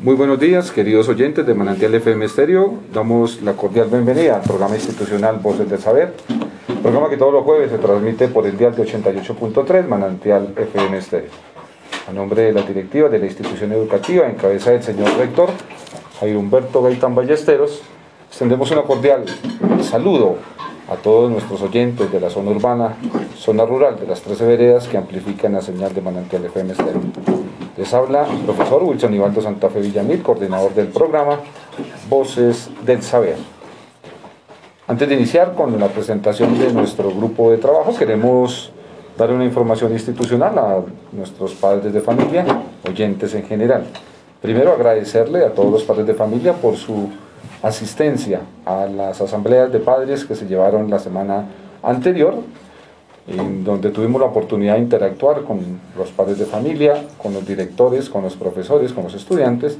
Muy buenos días, queridos oyentes de Manantial FM Estéreo. Damos la cordial bienvenida al programa institucional Voces del Saber, programa que todos los jueves se transmite por el dial de 88.3 Manantial FM Estéreo. A nombre de la directiva de la institución educativa, en cabeza del señor rector Jair Humberto Gaitán Ballesteros, extendemos una cordial saludo a todos nuestros oyentes de la zona urbana, zona rural de las 13 veredas que amplifican la señal de Manantial FM Estéreo. Les habla el profesor Wilson Ivaldo Santa Fe Villamil, coordinador del programa Voces del Saber. Antes de iniciar con la presentación de nuestro grupo de trabajo, queremos dar una información institucional a nuestros padres de familia, oyentes en general. Primero agradecerle a todos los padres de familia por su asistencia a las asambleas de padres que se llevaron la semana anterior donde tuvimos la oportunidad de interactuar con los padres de familia, con los directores, con los profesores, con los estudiantes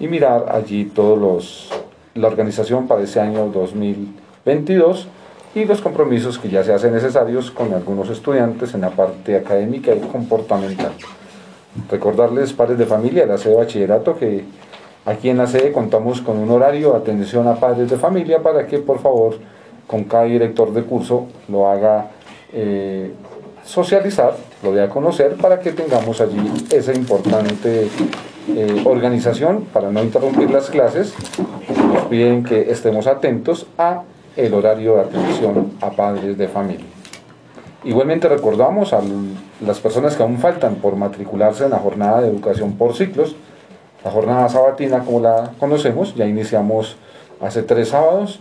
y mirar allí todos los la organización para ese año 2022 y los compromisos que ya se hacen necesarios con algunos estudiantes en la parte académica y comportamental. Recordarles, padres de familia, la sede de bachillerato, que aquí en la sede contamos con un horario de atención a padres de familia para que por favor con cada director de curso lo haga eh, socializar, lo de a conocer, para que tengamos allí esa importante eh, organización para no interrumpir las clases. Nos piden que estemos atentos a el horario de atención a padres de familia. Igualmente recordamos a las personas que aún faltan por matricularse en la jornada de educación por ciclos, la jornada sabatina como la conocemos, ya iniciamos hace tres sábados,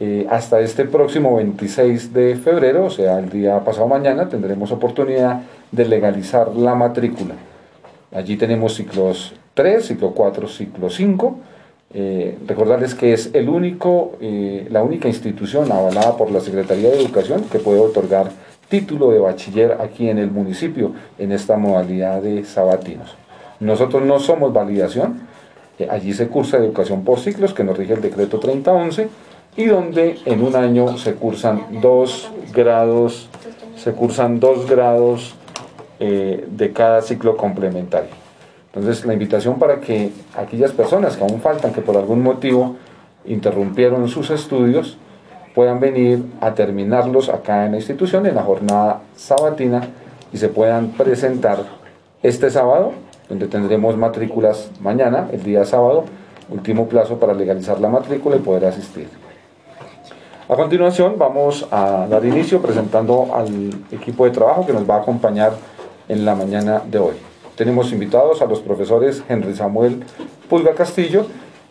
eh, hasta este próximo 26 de febrero, o sea, el día pasado mañana, tendremos oportunidad de legalizar la matrícula. Allí tenemos ciclos 3, ciclo 4, ciclo 5. Eh, recordarles que es el único, eh, la única institución avalada por la Secretaría de Educación que puede otorgar título de bachiller aquí en el municipio en esta modalidad de sabatinos. Nosotros no somos validación, allí se cursa educación por ciclos que nos rige el decreto 3011 y donde en un año se cursan dos grados, se cursan dos grados eh, de cada ciclo complementario. Entonces la invitación para que aquellas personas que aún faltan, que por algún motivo interrumpieron sus estudios, puedan venir a terminarlos acá en la institución en la jornada sabatina y se puedan presentar este sábado, donde tendremos matrículas mañana, el día sábado, último plazo para legalizar la matrícula y poder asistir. A continuación vamos a dar inicio presentando al equipo de trabajo que nos va a acompañar en la mañana de hoy. Tenemos invitados a los profesores Henry Samuel Pulga Castillo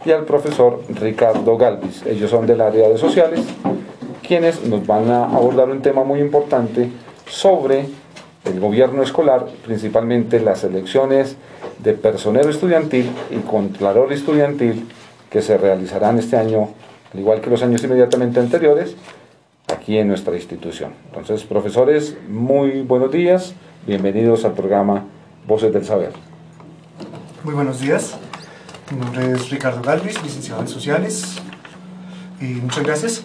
y al profesor Ricardo Galvis. Ellos son del área de sociales, quienes nos van a abordar un tema muy importante sobre el gobierno escolar, principalmente las elecciones de personero estudiantil y contralor estudiantil que se realizarán este año al igual que los años inmediatamente anteriores, aquí en nuestra institución. Entonces, profesores, muy buenos días, bienvenidos al programa Voces del Saber. Muy buenos días, mi nombre es Ricardo Galvis, licenciado en Sociales, y muchas gracias.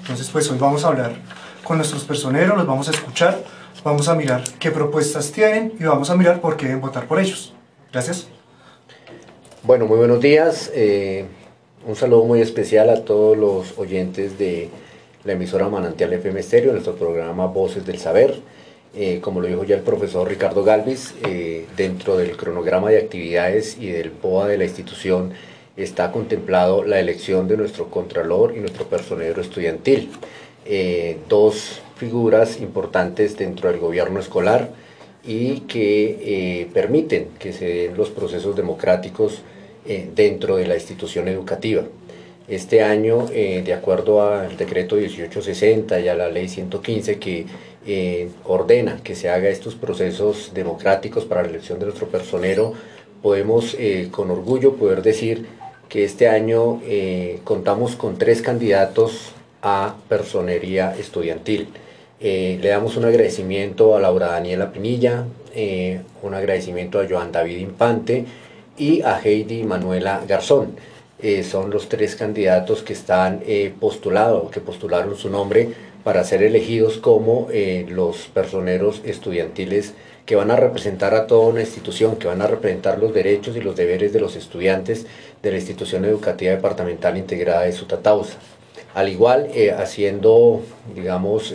Entonces, pues hoy vamos a hablar con nuestros personeros, los vamos a escuchar, vamos a mirar qué propuestas tienen y vamos a mirar por qué deben votar por ellos. Gracias. Bueno, muy buenos días. Eh, un saludo muy especial a todos los oyentes de la emisora Manantial FM Estéreo, nuestro programa Voces del Saber. Eh, como lo dijo ya el profesor Ricardo Galvis, eh, dentro del cronograma de actividades y del POA de la institución está contemplado la elección de nuestro Contralor y nuestro personero estudiantil. Eh, dos figuras importantes dentro del gobierno escolar y que permiten que se den los procesos democráticos eh, dentro de la institución educativa. Este año, eh, de acuerdo al decreto 1860 y a la ley 115 que eh, ordena que se haga estos procesos democráticos para la elección de nuestro personero, podemos con orgullo poder decir que este año contamos con tres candidatos a personería estudiantil. le damos un agradecimiento a Laura Daniela Pinilla, un agradecimiento a Joan David Infante, y a Heidi Manuela Garzón. Eh, son los tres candidatos que están eh, postulados, que postularon su nombre para ser elegidos como eh, los personeros estudiantiles que van a representar a toda una institución, que van a representar los derechos y los deberes de los estudiantes de la institución educativa departamental integrada de Sutatausa. Al igual, haciendo, digamos,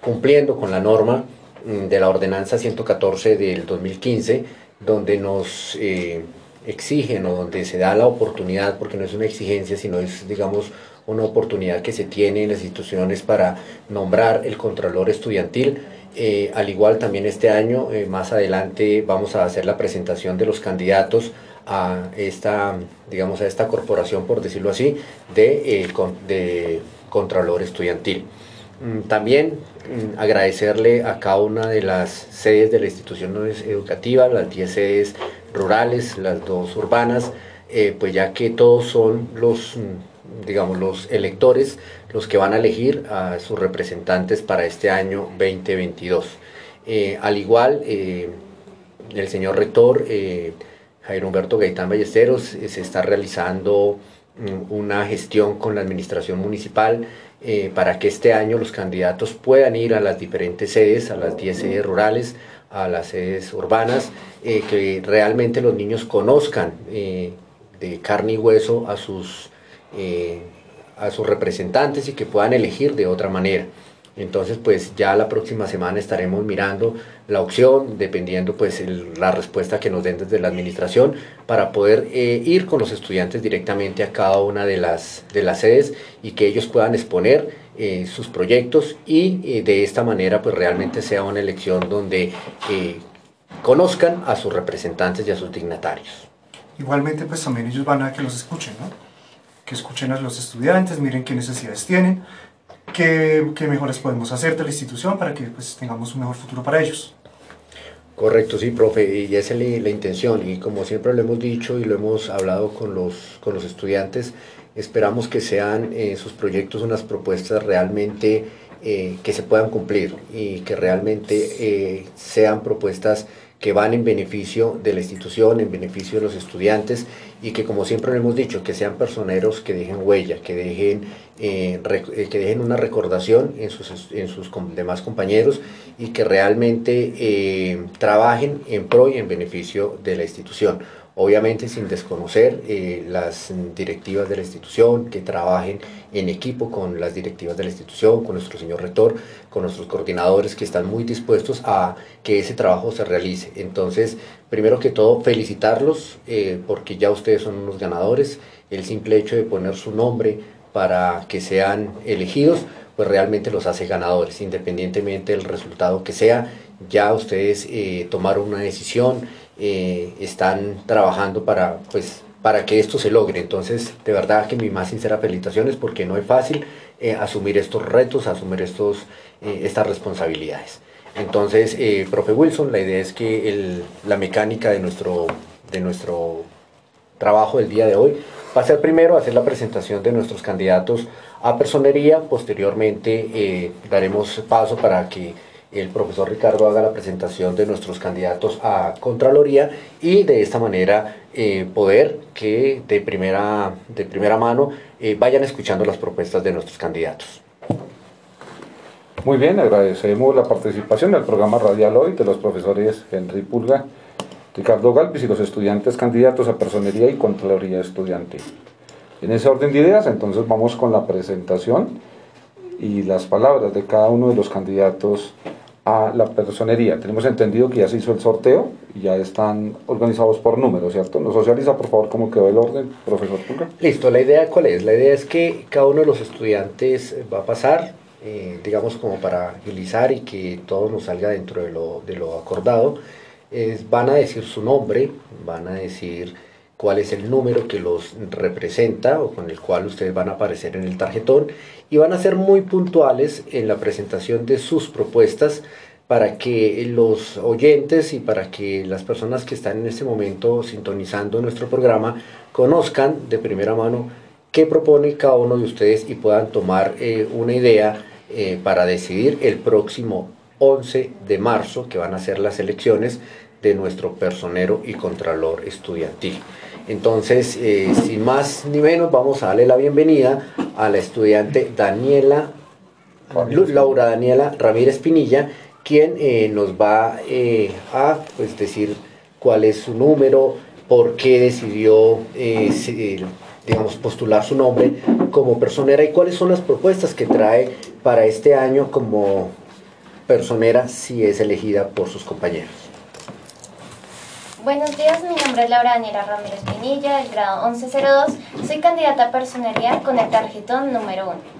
cumpliendo con la norma mm, de la ordenanza 114 del 2015, donde nos eh, exigen o donde se da la oportunidad, porque no es una exigencia, sino es, digamos, una oportunidad que se tiene en las instituciones para nombrar el Contralor Estudiantil. Eh, al igual también este año, eh, más adelante, vamos a hacer la presentación de los candidatos a esta, digamos, a esta corporación, por decirlo así, de, de Contralor Estudiantil. Mm, también mm, agradecerle a cada una de las sedes de la institución educativa, las 10 sedes rurales, las dos urbanas, pues ya que todos son los mm, digamos, los electores los que van a elegir a sus representantes para este año 2022. Eh, al igual, eh, el señor rector eh, Jairo Humberto Gaitán Ballesteros se está realizando una gestión con la administración municipal para que este año los candidatos puedan ir a las diferentes sedes, a las 10 sedes rurales, a las sedes urbanas, que realmente los niños conozcan de carne y hueso a sus eh, a sus representantes y que puedan elegir de otra manera. Entonces, pues ya la próxima semana estaremos mirando la opción, dependiendo pues la respuesta que nos den desde la administración, para poder eh, ir con los estudiantes directamente a cada una de las, de las sedes y que ellos puedan exponer eh, sus proyectos y de esta manera pues realmente sea una elección donde conozcan a sus representantes y a sus dignatarios. Igualmente pues también ellos van a que los escuchen, ¿no? que escuchen a los estudiantes, miren qué necesidades tienen, qué, qué mejoras podemos hacer de la institución para que pues, tengamos un mejor futuro para ellos. Correcto, sí, profe, y esa es la, intención, y como siempre lo hemos dicho y lo hemos hablado con los, con los estudiantes, esperamos que sean eh, sus proyectos unas propuestas realmente eh, que se puedan cumplir y que realmente eh, sean propuestas que van en beneficio de la institución, en beneficio de los estudiantes y que como siempre lo hemos dicho, que sean personeros que dejen huella, que dejen, eh, eh, que dejen una recordación en sus, en sus demás compañeros y que realmente eh, trabajen en pro y en beneficio de la institución obviamente sin desconocer las directivas de la institución, que trabajen en equipo con las directivas de la institución, con nuestro señor rector, con nuestros coordinadores que están muy dispuestos a que ese trabajo se realice. Entonces, primero que todo, felicitarlos porque ya ustedes son unos ganadores. El simple hecho de poner su nombre para que sean elegidos, pues realmente los hace ganadores, independientemente del resultado que sea. Ya ustedes eh, tomaron una decisión eh, están trabajando para, pues, para que esto se logre. Entonces, de verdad que mi más sincera felicitaciones porque no es fácil eh, asumir estos retos, asumir estos, estas responsabilidades. Entonces, profe Wilson, la idea es que la mecánica de nuestro, de nuestro trabajo del día de hoy va a ser primero hacer la presentación de nuestros candidatos a personería, posteriormente daremos paso para que el profesor Ricardo haga la presentación de nuestros candidatos a Contraloría y de esta manera eh, poder que de primera, de primera mano eh, vayan escuchando las propuestas de nuestros candidatos. Muy bien, agradecemos la participación del programa radial hoy de los profesores Henry Pulga, Ricardo Galvis y los estudiantes candidatos a Personería y Contraloría Estudiantil. En ese orden de ideas, entonces vamos con la presentación y las palabras de cada uno de los candidatos a la personería. Tenemos entendido que ya se hizo el sorteo y ya están organizados por números, ¿cierto? ¿Nos socializa, por favor, cómo quedó el orden, profesor Pulga? Listo, la idea cuál es? La idea es que cada uno de los estudiantes va a pasar, eh, digamos, como para agilizar y que todo nos salga dentro de lo, de lo acordado. Es, van a decir su nombre, van a decir cuál es el número que los representa o con el cual ustedes van a aparecer en el tarjetón y van a ser muy puntuales en la presentación de sus propuestas para que los oyentes y para que las personas que están en este momento sintonizando nuestro programa conozcan de primera mano qué propone cada uno de ustedes y puedan tomar eh, una idea eh, para decidir el próximo 11 de marzo, que van a ser las elecciones de nuestro personero y contralor estudiantil. Entonces, eh, sin más ni menos, vamos a darle la bienvenida a la estudiante Daniela, Laura Daniela Ramírez Pinilla, quien eh, nos va eh, a pues, decir cuál es su número, por qué decidió digamos, postular su nombre como personera y cuáles son las propuestas que trae para este año como personera si es elegida por sus compañeros. Buenos días, mi nombre es Laura Daniela Ramírez Pinilla, del grado 1102. Soy candidata a personería con el tarjetón número 1.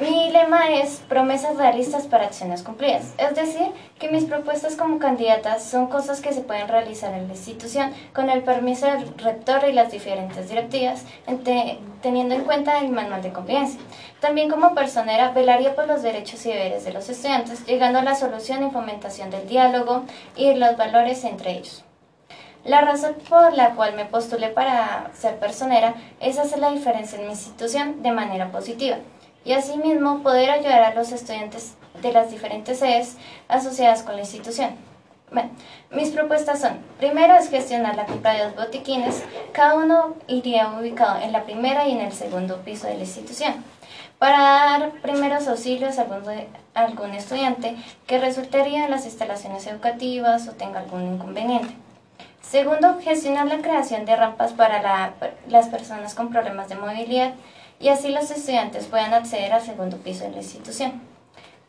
Mi lema es promesas realistas para acciones cumplidas, es decir, que mis propuestas como candidata son cosas que se pueden realizar en la institución con el permiso del rector y las diferentes directivas, teniendo en cuenta el manual de convivencia. También como personera velaría por los derechos y deberes de los estudiantes, llegando a la solución y fomentación del diálogo y los valores entre ellos. La razón por la cual me postulé para ser personera es hacer la diferencia en mi institución de manera positiva y asimismo poder ayudar a los estudiantes de las diferentes sedes asociadas con la institución. Bueno, mis propuestas son, primero es gestionar la compra de dos botiquines, cada uno iría ubicado en la primera y en el segundo piso de la institución, para dar primeros auxilios a algún, algún estudiante que resultaría en las instalaciones educativas o tenga algún inconveniente. Segundo, gestionar la creación de rampas para las personas con problemas de movilidad y así los estudiantes puedan acceder al segundo piso de la institución.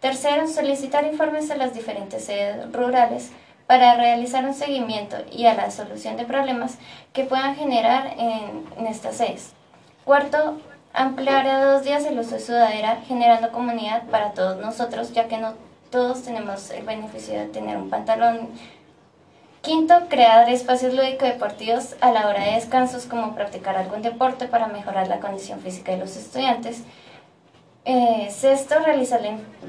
Tercero, solicitar informes a las diferentes sedes rurales para realizar un seguimiento y a la solución de problemas que puedan generar en, estas sedes. Cuarto, ampliar a dos días el uso de sudadera, generando comunidad para todos nosotros, ya que no todos tenemos el beneficio de tener un pantalón Quinto, crear espacios lúdico-deportivos a la hora de descansos, como practicar algún deporte para mejorar la condición física de los estudiantes. Eh, sexto, realizar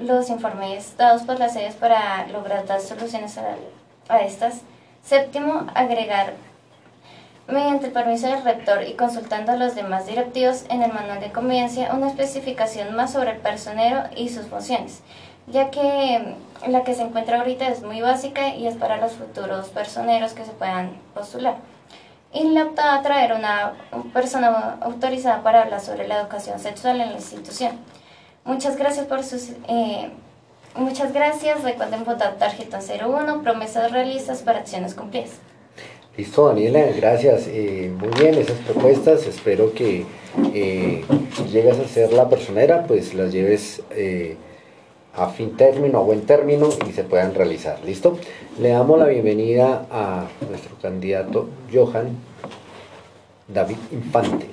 los informes dados por las sedes para lograr dar soluciones a, a estas. Séptimo, agregar mediante el permiso del rector y consultando a los demás directivos en el manual de convivencia una especificación más sobre el personero y sus funciones ya que la que se encuentra ahorita es muy básica y es para los futuros personeros que se puedan postular. Y le optaba a traer una persona autorizada para hablar sobre la educación sexual en la institución. Muchas gracias por sus... Eh, muchas gracias. Recuerden votar tarjeta 01, promesas realistas para acciones cumplidas. Listo, Daniela, gracias. Eh, muy bien, esas propuestas, espero que eh, llegas a ser la personera, pues las lleves eh, a fin término, a buen término y se puedan realizar. ¿Listo? Le damos la bienvenida a nuestro candidato Johan David Infante.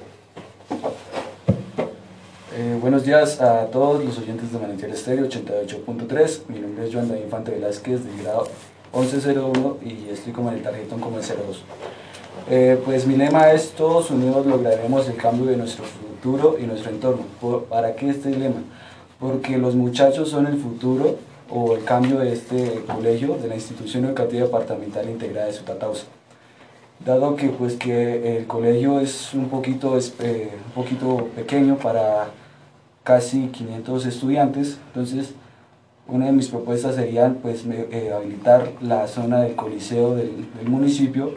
Eh, buenos días a todos los oyentes de Manantial Estéreo 88.3. Mi nombre es Johan David Infante Velázquez, del grado 1101 y estoy como en el tarjetón como el 02. Eh, pues mi lema es todos unidos lograremos el cambio de nuestro futuro y nuestro entorno. ¿Para qué este lema? Porque los muchachos son el futuro o el cambio de este colegio, de la institución educativa departamental integrada de Sutatausa. Dado que, pues, que el colegio es un poquito, eh, un poquito pequeño para casi 500 estudiantes, entonces una de mis propuestas sería pues, eh, habilitar la zona del coliseo del, municipio,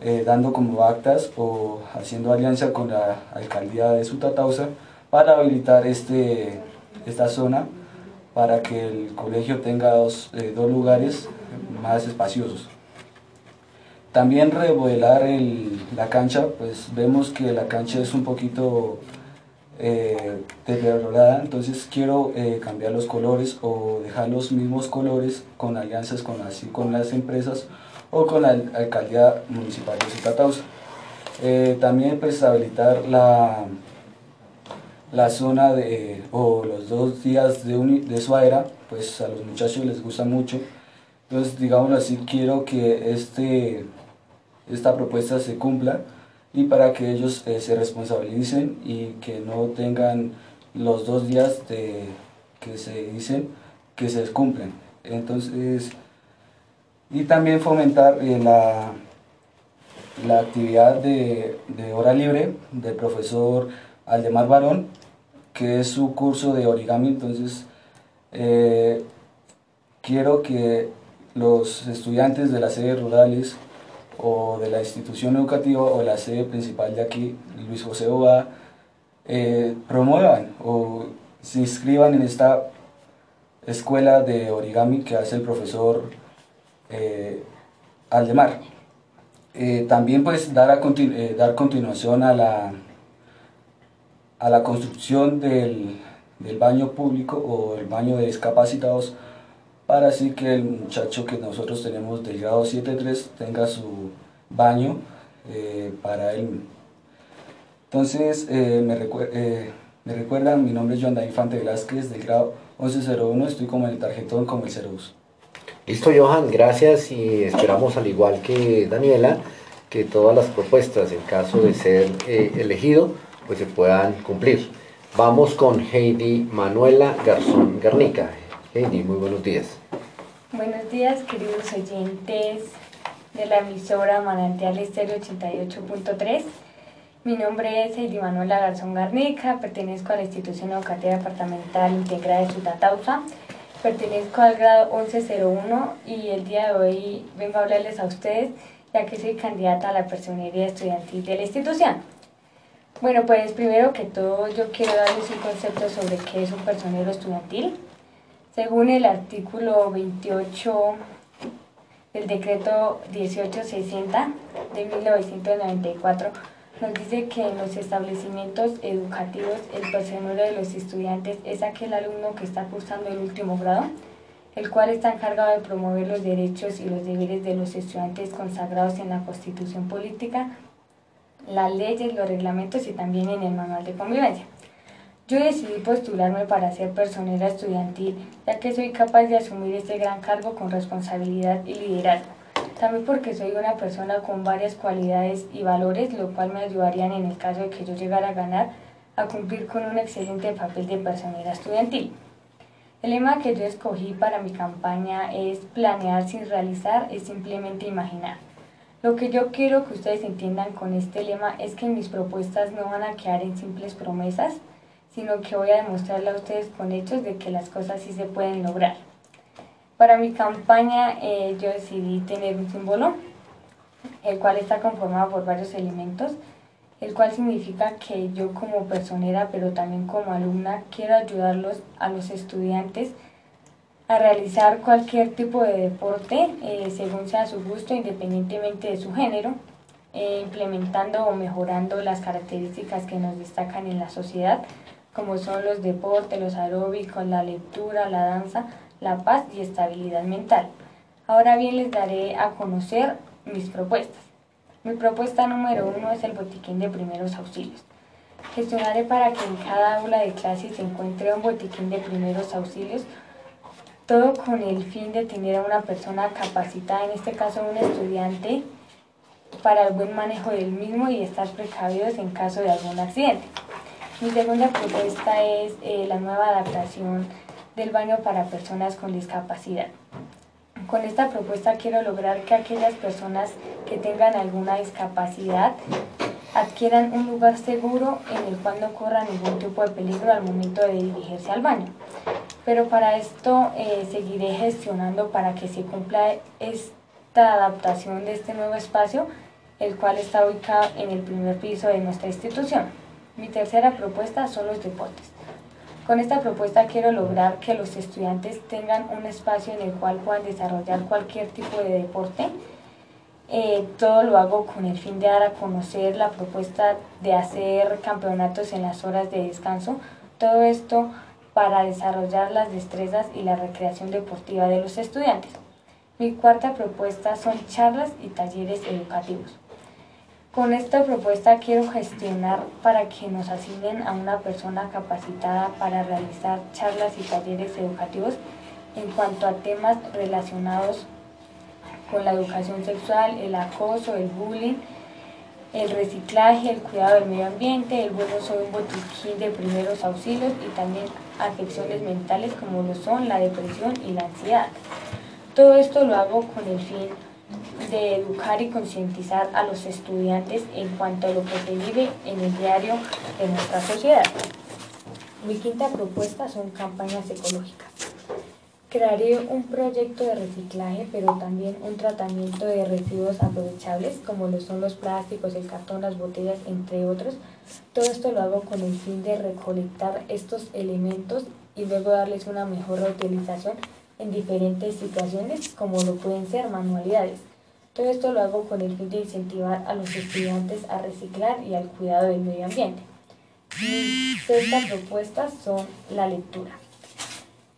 eh, dando como actas o haciendo alianza con la alcaldía de Sutatausa para habilitar este, esta zona para que el colegio tenga dos, eh, lugares más espaciosos. También remodelar la cancha, pues vemos que la cancha es un poquito eh, deteriorada, entonces quiero eh, cambiar los colores o dejar los mismos colores con alianzas con, así, con las empresas o con la alcaldía municipal de Zutatausa. también pues habilitar la, la zona de, o los dos días de, de suaera, pues a los muchachos les gusta mucho. Entonces, digámoslo así, quiero que este, esta propuesta se cumpla y para que ellos eh, se responsabilicen y que no tengan los dos días de, que se dicen que se cumplen. Entonces, y también fomentar eh, la, la actividad de, de hora libre del profesor Aldemar Barón, que es su curso de origami, entonces eh, quiero que los estudiantes de las sedes rurales o de la institución educativa o la sede principal de aquí, Luis José Oba, eh, promuevan o se inscriban en esta escuela de origami que hace el profesor eh, Aldemar. También pues dar, eh, dar continuación a la, a la construcción del, del baño público o el baño de discapacitados para así que el muchacho que nosotros tenemos del grado 7.3 tenga su baño eh, para él. Entonces, eh, me, eh, me, recuerdan, mi nombre es Joan Infante Velázquez del grado 1101, estoy como el tarjetón como el 02. Listo, Johan, gracias y esperamos al igual que Daniela que todas las propuestas, en caso de ser elegido, pues se puedan cumplir. Vamos con Heidi Manuela Garzón Garnica. Heidi, muy buenos días. Buenos días, queridos oyentes de la emisora Manantial Estéreo 88.3. Mi nombre es Heidi Manuela Garzón Garnica, pertenezco a la institución educativa departamental integrada de Sutatausa, pertenezco al grado 1101 y el día de hoy vengo a hablarles a ustedes ya que soy candidata a la personería estudiantil de la institución. Bueno, pues primero que todo yo quiero darles un concepto sobre qué es un personero estudiantil. Según el artículo 28 del decreto 1860 de 1994, nos dice que en los establecimientos educativos el personero de los estudiantes es aquel alumno que está cursando el último grado, el cual está encargado de promover los derechos y los deberes de los estudiantes consagrados en la Constitución Política las leyes, los reglamentos y también en el manual de convivencia. Yo decidí postularme para ser personera estudiantil, ya que soy capaz de asumir este gran cargo con responsabilidad y liderazgo. También porque soy una persona con varias cualidades y valores, lo cual me ayudarían en el caso de que yo llegara a ganar a cumplir con un excelente papel de personera estudiantil. El lema que yo escogí para mi campaña es planear sin realizar, es simplemente imaginar. Lo que yo quiero que ustedes entiendan con este lema es que mis propuestas no van a quedar en simples promesas, sino que voy a demostrarle a ustedes con hechos de que las cosas sí se pueden lograr. Para mi campaña eh, yo decidí tener un símbolo, el cual está conformado por varios elementos, el cual significa que yo como personera, pero también como alumna, quiero ayudarlos a los estudiantes a realizar cualquier tipo de deporte eh, según sea su gusto, independientemente de su género, eh, implementando o mejorando las características que nos destacan en la sociedad, como son los deportes, los aeróbicos, la lectura, la danza, la paz y estabilidad mental. Ahora bien les daré a conocer mis propuestas. Mi propuesta número uno es el botiquín de primeros auxilios. Gestionaré para que en cada aula de clase se encuentre un botiquín de primeros auxilios todo con el fin de tener a una persona capacitada, en este caso un estudiante, para el buen manejo del mismo y estar precavidos en caso de algún accidente. Mi segunda propuesta es eh, la nueva adaptación del baño para personas con discapacidad. Con esta propuesta quiero lograr que aquellas personas que tengan alguna discapacidad adquieran un lugar seguro en el cual no corran ningún tipo de peligro al momento de dirigirse al baño pero para esto eh, seguiré gestionando para que se cumpla esta adaptación de este nuevo espacio, el cual está ubicado en el primer piso de nuestra institución. Mi tercera propuesta son los deportes. Con esta propuesta quiero lograr que los estudiantes tengan un espacio en el cual puedan desarrollar cualquier tipo de deporte. Eh, todo lo hago con el fin de dar a conocer la propuesta de hacer campeonatos en las horas de descanso. Todo esto para desarrollar las destrezas y la recreación deportiva de los estudiantes. Mi cuarta propuesta son charlas y talleres educativos. Con esta propuesta quiero gestionar para que nos asignen a una persona capacitada para realizar charlas y talleres educativos en cuanto a temas relacionados con la educación sexual, el acoso, el bullying, el reciclaje, el cuidado del medio ambiente, el buen uso de un botiquín de primeros auxilios y también afecciones mentales como lo son la depresión y la ansiedad. Todo esto lo hago con el fin de educar y concientizar a los estudiantes en cuanto a lo que se vive en el diario de nuestra sociedad. Mi quinta propuesta son campañas ecológicas. Crearé un proyecto de reciclaje, pero también un tratamiento de residuos aprovechables, como lo son los plásticos, el cartón, las botellas, entre otros. Todo esto lo hago con el fin de recolectar estos elementos y luego darles una mejor utilización en diferentes situaciones como lo pueden ser manualidades. Todo esto lo hago con el fin de incentivar a los estudiantes a reciclar y al cuidado del medio ambiente. Mis sextas propuestas son la lectura.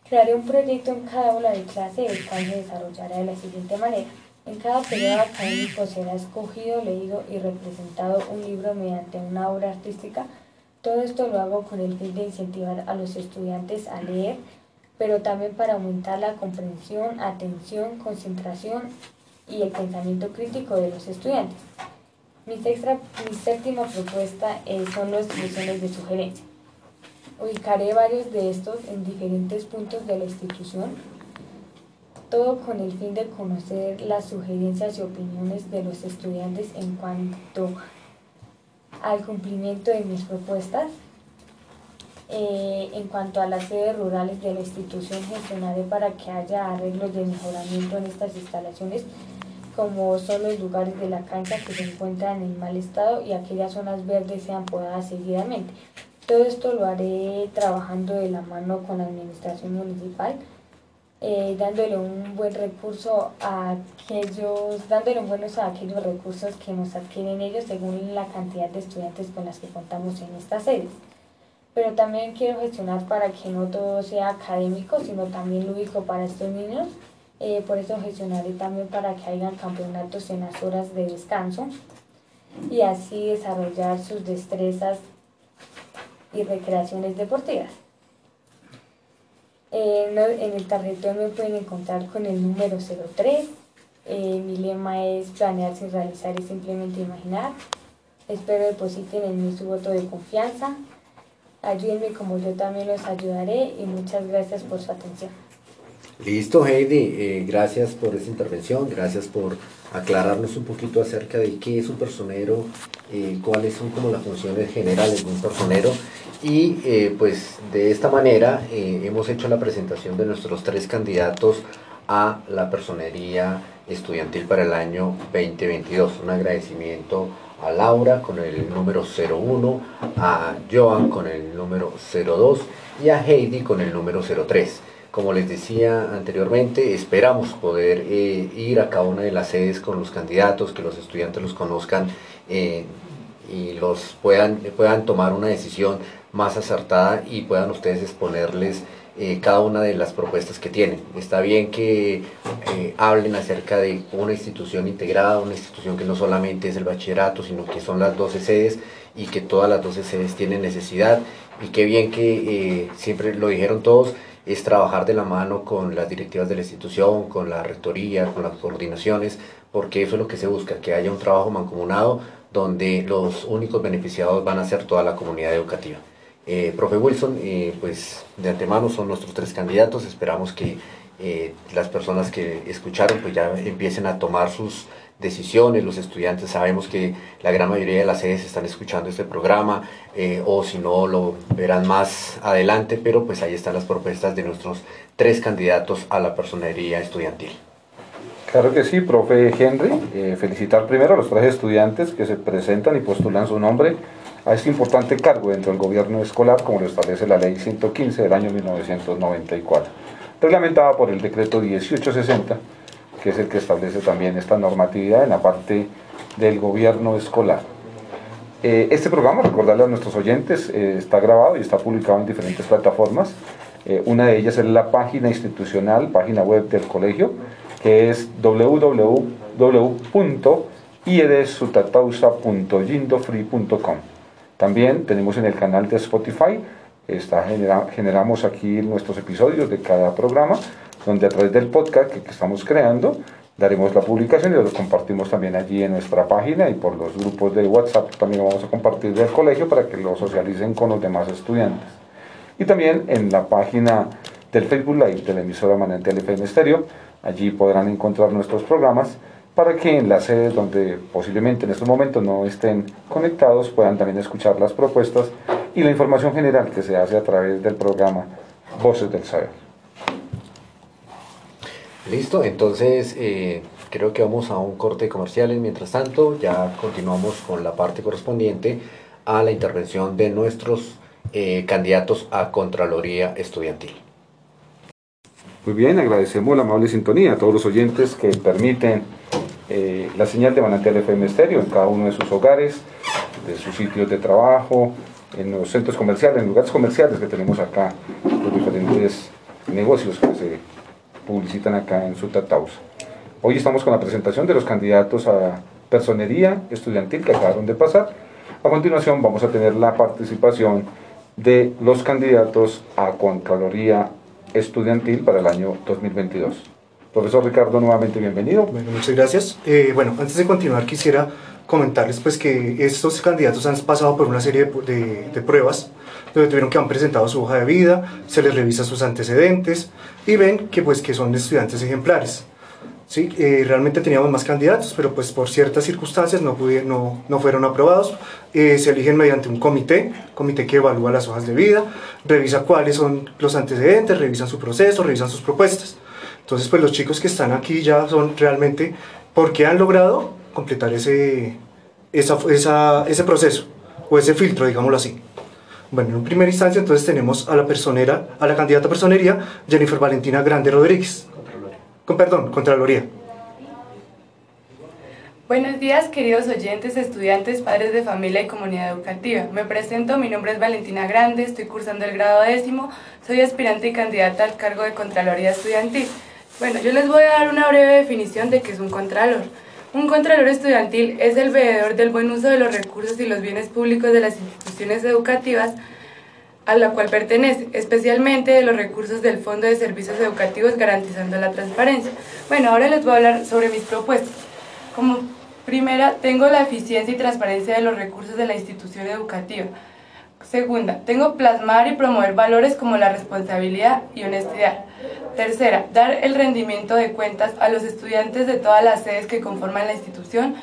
Crearé un proyecto en cada aula de clase, el cual se desarrollará de la siguiente manera. En cada periodo académico será escogido, leído y representado un libro mediante una obra artística. Todo esto lo hago con el fin de incentivar a los estudiantes a leer, pero también para aumentar la comprensión, atención, concentración y el pensamiento crítico de los estudiantes. Mi, mi séptima propuesta son las funciones de sugerencia. Ubicaré varios de estos en diferentes puntos de la institución todo con el fin de conocer las sugerencias y opiniones de los estudiantes en cuanto al cumplimiento de mis propuestas. Eh, en cuanto a las sedes rurales de la institución, gestionaré para que haya arreglos de mejoramiento en estas instalaciones, como son los lugares de la cancha que se encuentran en mal estado y aquellas zonas verdes sean podadas seguidamente. Todo esto lo haré trabajando de la mano con la administración municipal eh, dándole un buen recurso a aquellos, dándole un buen uso a aquellos recursos que nos adquieren ellos según la cantidad de estudiantes con las que contamos en estas sedes. Pero también quiero gestionar para que no todo sea académico, sino también lúdico para estos niños. Eh, por eso gestionaré también para que hayan campeonatos en las horas de descanso y así desarrollar sus destrezas y recreaciones deportivas. Eh, en el tarjetón me pueden encontrar con el número 03. Eh, mi lema es planear sin realizar y simplemente imaginar. Espero depositen en mí su voto de confianza. Ayúdenme como yo también los ayudaré y muchas gracias por su atención. Listo, Heidi, eh, gracias por esta intervención, gracias por aclararnos un poquito acerca de qué es un personero, cuáles son como las funciones generales de un personero y eh, pues de esta manera eh, hemos hecho la presentación de nuestros tres candidatos a la personería estudiantil para el año 2022. Un agradecimiento a Laura con el número 01, a Joan con el número 02 y a Heidi con el número 03. Como les decía anteriormente, esperamos poder eh, ir a cada una de las sedes con los candidatos, que los estudiantes los conozcan y los puedan, puedan tomar una decisión más acertada y puedan ustedes exponerles eh, cada una de las propuestas que tienen. Está bien que eh, hablen acerca de una institución integrada, una institución que no solamente es el bachillerato, sino que son las 12 sedes y que todas las 12 sedes tienen necesidad. Y qué bien que eh, siempre lo dijeron todos, es trabajar de la mano con las directivas de la institución, con la rectoría, con las coordinaciones, porque eso es lo que se busca, que haya un trabajo mancomunado donde los únicos beneficiados van a ser toda la comunidad educativa. Eh, profe Wilson, eh, pues de antemano son nuestros tres candidatos, esperamos que eh, las personas que escucharon pues ya empiecen a tomar sus decisiones, los estudiantes sabemos que la gran mayoría de las sedes están escuchando este programa o si no lo verán más adelante, pero pues ahí están las propuestas de nuestros tres candidatos a la personería estudiantil. Claro que sí, profe Henry. felicitar primero a los tres estudiantes que se presentan y postulan su nombre a este importante cargo dentro del gobierno escolar, como lo establece la Ley 115 del año 1994, reglamentada por el decreto 1860, que es el que establece también esta normatividad en la parte del gobierno escolar. Eh, este programa, recordarle a nuestros oyentes, eh, está grabado y está publicado en diferentes plataformas. Eh, una de ellas es la página institucional, página web del colegio, que es www.iedsutatausa.yindofree.com. También tenemos en el canal de Spotify, está, generamos aquí nuestros episodios de cada programa, donde a través del podcast que, estamos creando, daremos la publicación y lo compartimos también allí en nuestra página y por los grupos de WhatsApp también lo vamos a compartir del colegio para que lo socialicen con los demás estudiantes. Y también en la página del Facebook Live de la emisora Manantial FM Estéreo, allí podrán encontrar nuestros programas para que en las sedes donde posiblemente en estos momentos no estén conectados puedan también escuchar las propuestas y la información general que se hace a través del programa Voces del Saber. Listo, entonces eh, creo que vamos a un corte comercial. Mientras tanto, ya continuamos con la parte correspondiente a la intervención de nuestros eh, candidatos a Contraloría Estudiantil. Muy bien, agradecemos la amable sintonía a todos los oyentes que permiten eh, la señal de Manantial FM Estéreo en cada uno de sus hogares, de sus sitios de trabajo, en los centros comerciales, en lugares comerciales que tenemos acá, los diferentes negocios que se publicitan acá en Sutatausa. Hoy estamos con la presentación de los candidatos a personería estudiantil que acabaron de pasar. A continuación vamos a tener la participación de los candidatos a Contraloría Estudiantil para el año 2022. Profesor Ricardo, nuevamente bienvenido. Bueno, muchas gracias. Eh, bueno, antes de continuar quisiera comentarles pues que estos candidatos han pasado por una serie de, de, de, pruebas donde tuvieron que han presentado su hoja de vida, se les revisa sus antecedentes y ven que pues que son estudiantes ejemplares. ¿sí? Eh, realmente teníamos más candidatos, pero pues por ciertas circunstancias no, pudieron, no, no fueron aprobados. Eh, se eligen mediante un comité, comité que evalúa las hojas de vida, revisa cuáles son los antecedentes, revisan su proceso, revisan sus propuestas. Entonces pues los chicos que están aquí ya son realmente porque han logrado completar ese, esa, esa, ese proceso o ese filtro, digámoslo así. Bueno, en primera instancia entonces tenemos a la personera, a la candidata a personería, Jennifer Valentina Grande Rodríguez. Con, perdón, Contraloría. Buenos días, queridos oyentes, estudiantes, padres de familia y comunidad educativa. Me presento, mi nombre es Valentina Grande, estoy cursando el grado décimo, soy aspirante y candidata al cargo de Contraloría Estudiantil. Bueno, yo les voy a dar una breve definición de qué es un contralor. Un contralor estudiantil es el veedor del buen uso de los recursos y los bienes públicos de las instituciones educativas a la cual pertenece, especialmente de los recursos del Fondo de Servicios Educativos garantizando la transparencia. Bueno, ahora les voy a hablar sobre mis propuestas. Como primera, tengo la eficiencia y transparencia de los recursos de la institución educativa. Segunda, tengo plasmar y promover valores como la responsabilidad y honestidad. Tercera, dar el rendimiento de cuentas a los estudiantes de todas las sedes que conforman la institución.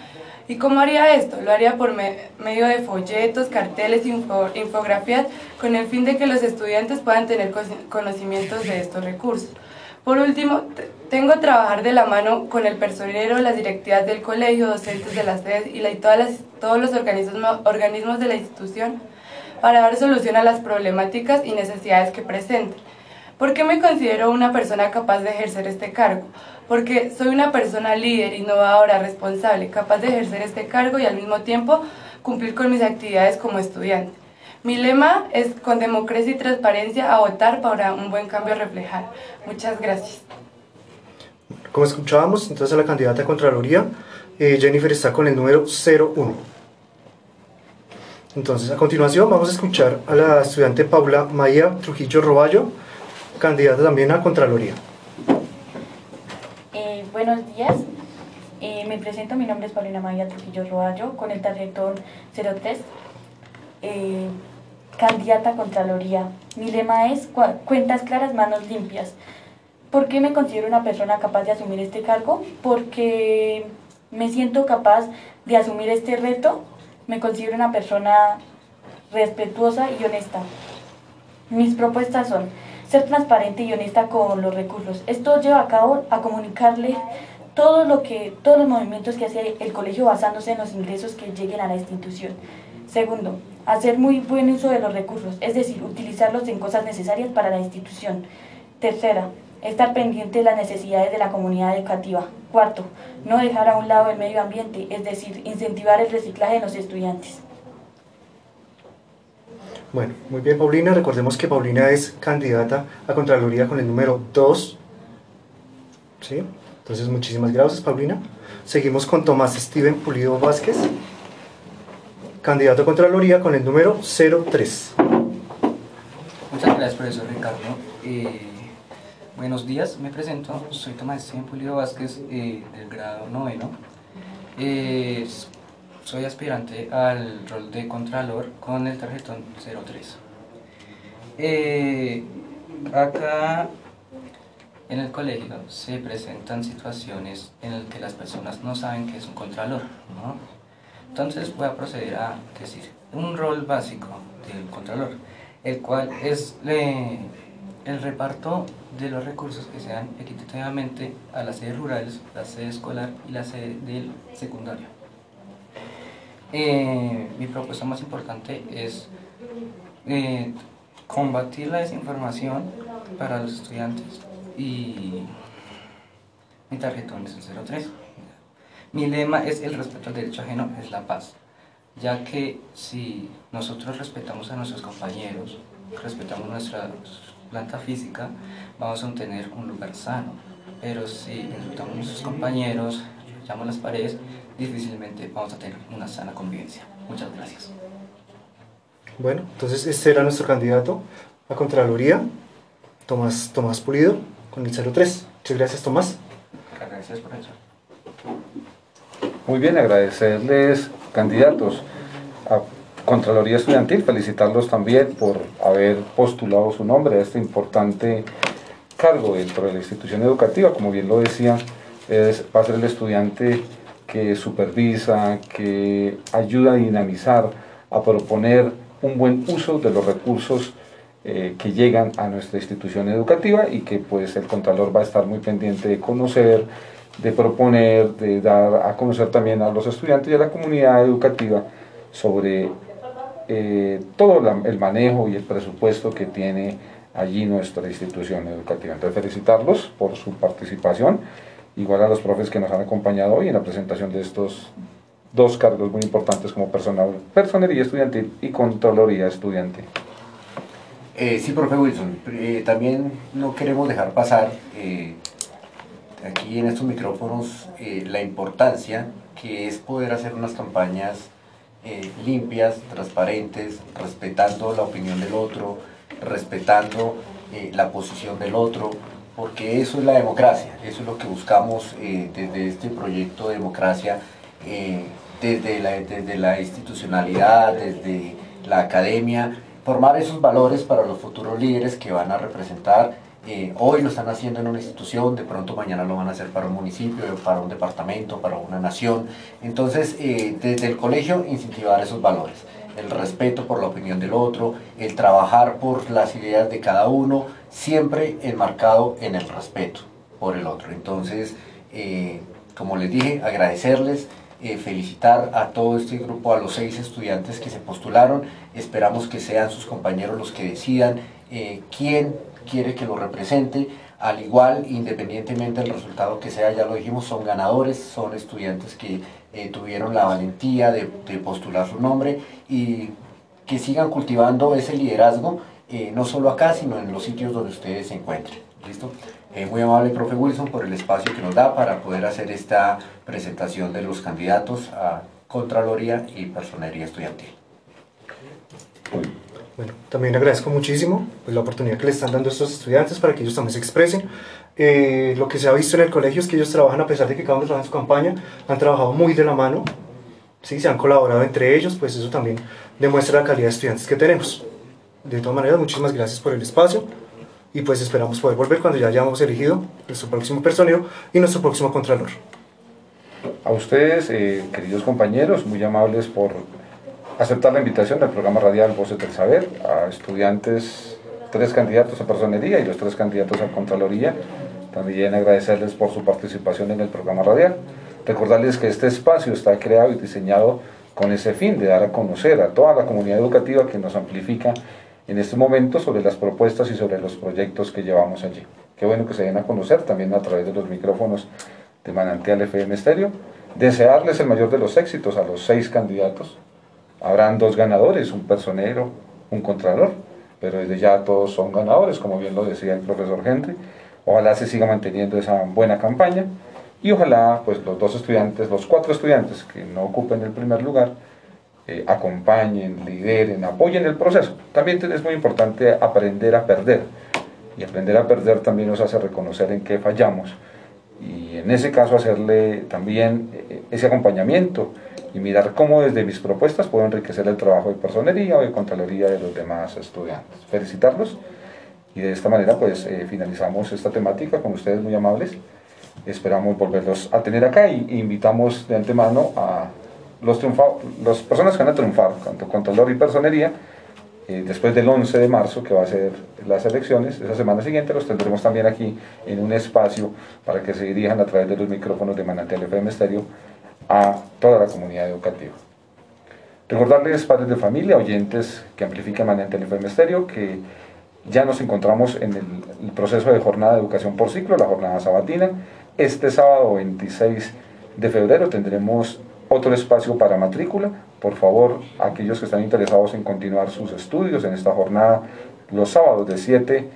¿Y cómo haría esto? Lo haría por me medio de folletos, carteles, info infografías, con el fin de que los estudiantes puedan tener conocimientos de estos recursos. Por último, tengo trabajar de la mano con el personero, las directivas del colegio, docentes de las sedes y, todas todos los organismos, organismos de la institución para dar solución a las problemáticas y necesidades que presenten. ¿Por qué me considero una persona capaz de ejercer este cargo? Porque soy una persona líder, innovadora, responsable, capaz de ejercer este cargo y al mismo tiempo cumplir con mis actividades como estudiante. Mi lema es con democracia y transparencia a votar para un buen cambio reflejar. Muchas gracias. Como escuchábamos, entonces la candidata a Contraloría, eh, Jennifer está con el número 01. Entonces, a continuación vamos a escuchar a la estudiante Paula Maya Trujillo Roballo, candidata también a Contraloría. Eh, buenos días, eh, me presento, mi nombre es Paulina Maya Trujillo Roballo, con el tarjetón 03, eh, candidata a Contraloría. Mi lema es cuentas claras, manos limpias. ¿Por qué me considero una persona capaz de asumir este cargo? Porque me siento capaz de asumir este reto me considero una persona respetuosa y honesta. Mis propuestas son ser transparente y honesta con los recursos. Esto lleva a cabo a comunicarle todo lo que, todos los movimientos que hace el colegio basándose en los ingresos que lleguen a la institución. Segundo, hacer muy buen uso de los recursos, es decir, utilizarlos en cosas necesarias para la institución. Tercera, estar pendiente de las necesidades de la comunidad educativa. Cuarto, no dejar a un lado el medio ambiente, es decir, incentivar el reciclaje de los estudiantes. Bueno, muy bien Paulina, recordemos que Paulina es candidata a Contraloría con el número 2. ¿Sí? Entonces muchísimas gracias Paulina. Seguimos con Tomás Steven Pulido Vázquez, candidato a Contraloría con el número 03. Muchas gracias profesor Ricardo. Eh, Buenos días, me presento, soy Tomás Esteban Pulido Vázquez eh, del grado noveno. Eh, soy aspirante al rol de Contralor con el tarjetón 03. Eh, acá en el colegio se presentan situaciones en las que las personas no saben qué es un Contralor. ¿no? Entonces voy a proceder a decir un rol básico del Contralor, el cual es el reparto de los recursos que sean equitativamente a las sedes rurales, la sede escolar y la sede del secundario. Eh, mi propuesta más importante es eh, combatir la desinformación para los estudiantes y mi tarjetón es el 03. Mi lema es el respeto al derecho ajeno, es la paz, ya que si nosotros respetamos a nuestros compañeros, respetamos nuestra planta física, vamos a tener un lugar sano. Pero si insultamos a nuestros compañeros, llamo las paredes, difícilmente vamos a tener una sana convivencia. Muchas gracias. Bueno, entonces este era nuestro candidato a Contraloría, Tomás, Tomás Pulido, con el 03. Muchas gracias, Tomás. Gracias, profesor. Muy bien, agradecerles, candidatos a Contraloría Estudiantil, felicitarlos también por haber postulado su nombre a este importante cargo dentro de la institución educativa, como bien lo decía, es, va a ser el estudiante que supervisa, que ayuda a dinamizar, a proponer un buen uso de los recursos eh, que llegan a nuestra institución educativa y que pues el Contralor va a estar muy pendiente de conocer, de proponer, de dar a conocer también a los estudiantes y a la comunidad educativa sobre eh, todo el manejo y el presupuesto que tiene allí nuestra institución educativa. Entonces felicitarlos por su participación, igual a los profes que nos han acompañado hoy en la presentación de estos dos cargos muy importantes como personal, personería estudiantil y controloría estudiantil. Eh, sí, profe Wilson, eh, también no queremos dejar pasar eh, aquí en estos micrófonos la importancia que es poder hacer unas campañas limpias, transparentes, respetando la opinión del otro, respetando la posición del otro, porque eso es la democracia, eso es lo que buscamos desde este proyecto de democracia desde, la, desde la institucionalidad, desde la academia, formar esos valores para los futuros líderes que van a representar. Eh, hoy lo están haciendo en una institución, de pronto mañana lo van a hacer para un municipio, para un departamento, para una nación. Entonces, eh, desde el colegio, incentivar esos valores. El respeto por la opinión del otro, el trabajar por las ideas de cada uno, siempre enmarcado en el respeto por el otro. Entonces, eh, como les dije, agradecerles. Eh, felicitar a todo este grupo, a los seis estudiantes que se postularon. Esperamos que sean sus compañeros los que decidan eh, quién quiere que lo represente. Al igual, independientemente del resultado que sea, ya lo dijimos, son ganadores, son estudiantes que eh, tuvieron la valentía de, postular su nombre y que sigan cultivando ese liderazgo, no solo acá, sino en los sitios donde ustedes se encuentren. ¿Listo? Eh, muy amable, profe Wilson, por el espacio que nos da para poder hacer esta presentación de los candidatos a Contraloría y Personería Estudiantil. Bueno, también agradezco muchísimo pues, la oportunidad que le están dando estos estudiantes para que ellos también se expresen. Eh, lo que se ha visto en el colegio es que ellos trabajan, a pesar de que cada uno trabaja en su campaña, han trabajado muy de la mano, ¿sí? se han colaborado entre ellos, pues eso también demuestra la calidad de estudiantes que tenemos. De todas maneras, muchísimas gracias por el espacio y pues esperamos poder volver cuando ya hayamos elegido nuestro próximo personero y nuestro próximo contralor. A ustedes, eh, queridos compañeros, muy amables por aceptar la invitación del programa radial Voces del Saber, a estudiantes, tres candidatos a personería y los tres candidatos a Contraloría. También agradecerles por su participación en el programa radial. Recordarles que este espacio está creado y diseñado con ese fin de dar a conocer a toda la comunidad educativa que nos amplifica en este momento sobre las propuestas y sobre los proyectos que llevamos allí. Qué bueno que se den a conocer también a través de los micrófonos de Manantial FM Estéreo. Desearles el mayor de los éxitos a los seis candidatos. Habrán dos ganadores, un personero, un contralor, pero desde ya todos son ganadores, como bien lo decía el profesor Gente. Ojalá se siga manteniendo esa buena campaña y ojalá pues los dos estudiantes, los cuatro estudiantes que no ocupen el primer lugar, eh, acompañen, lideren, apoyen el proceso. También es muy importante aprender a perder. Y aprender a perder también nos hace reconocer en qué fallamos. Y en ese caso hacerle también eh, ese acompañamiento y mirar cómo desde mis propuestas puedo enriquecer el trabajo de personería o de contraloría de los demás estudiantes. Felicitarlos y de esta manera pues eh, finalizamos esta temática con ustedes muy amables. Esperamos volverlos a tener acá y, invitamos de antemano a los las personas que van a triunfar, tanto Contralor y Personería, eh, después del 11 de marzo, que va a ser las elecciones, esa semana siguiente los tendremos también aquí en un espacio para que se dirijan a través de los micrófonos de Manantial FM Estéreo a toda la comunidad educativa. Recordarles, padres de familia, oyentes que amplifican mediante el FM Estéreo, que ya nos encontramos en el, el, proceso de jornada de educación por ciclo, la jornada sabatina. Este sábado 26 de febrero tendremos otro espacio para matrícula. Por favor, aquellos que están interesados en continuar sus estudios en esta jornada, los sábados de 7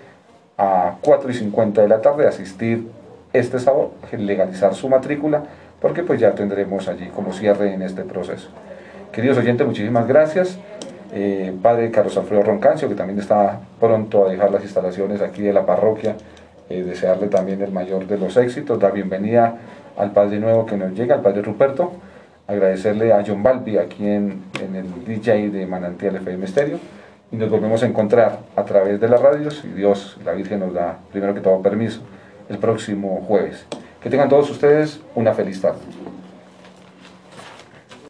a 4 y 50 de la tarde, asistir este sábado, legalizar su matrícula, porque pues ya tendremos allí como cierre en este proceso. Queridos oyentes, muchísimas gracias. Eh, padre Carlos Alfredo Roncancio, que también está pronto a dejar las instalaciones aquí de la parroquia, eh, desearle también el mayor de los éxitos, dar bienvenida al Padre nuevo que nos llega, al Padre Ruperto, agradecerle a John Balbi aquí en, en el DJ de Manantial FM Estéreo y nos volvemos a encontrar a través de las radios, y Dios, la Virgen nos da primero que todo permiso, el próximo jueves. Que tengan todos ustedes una feliz tarde.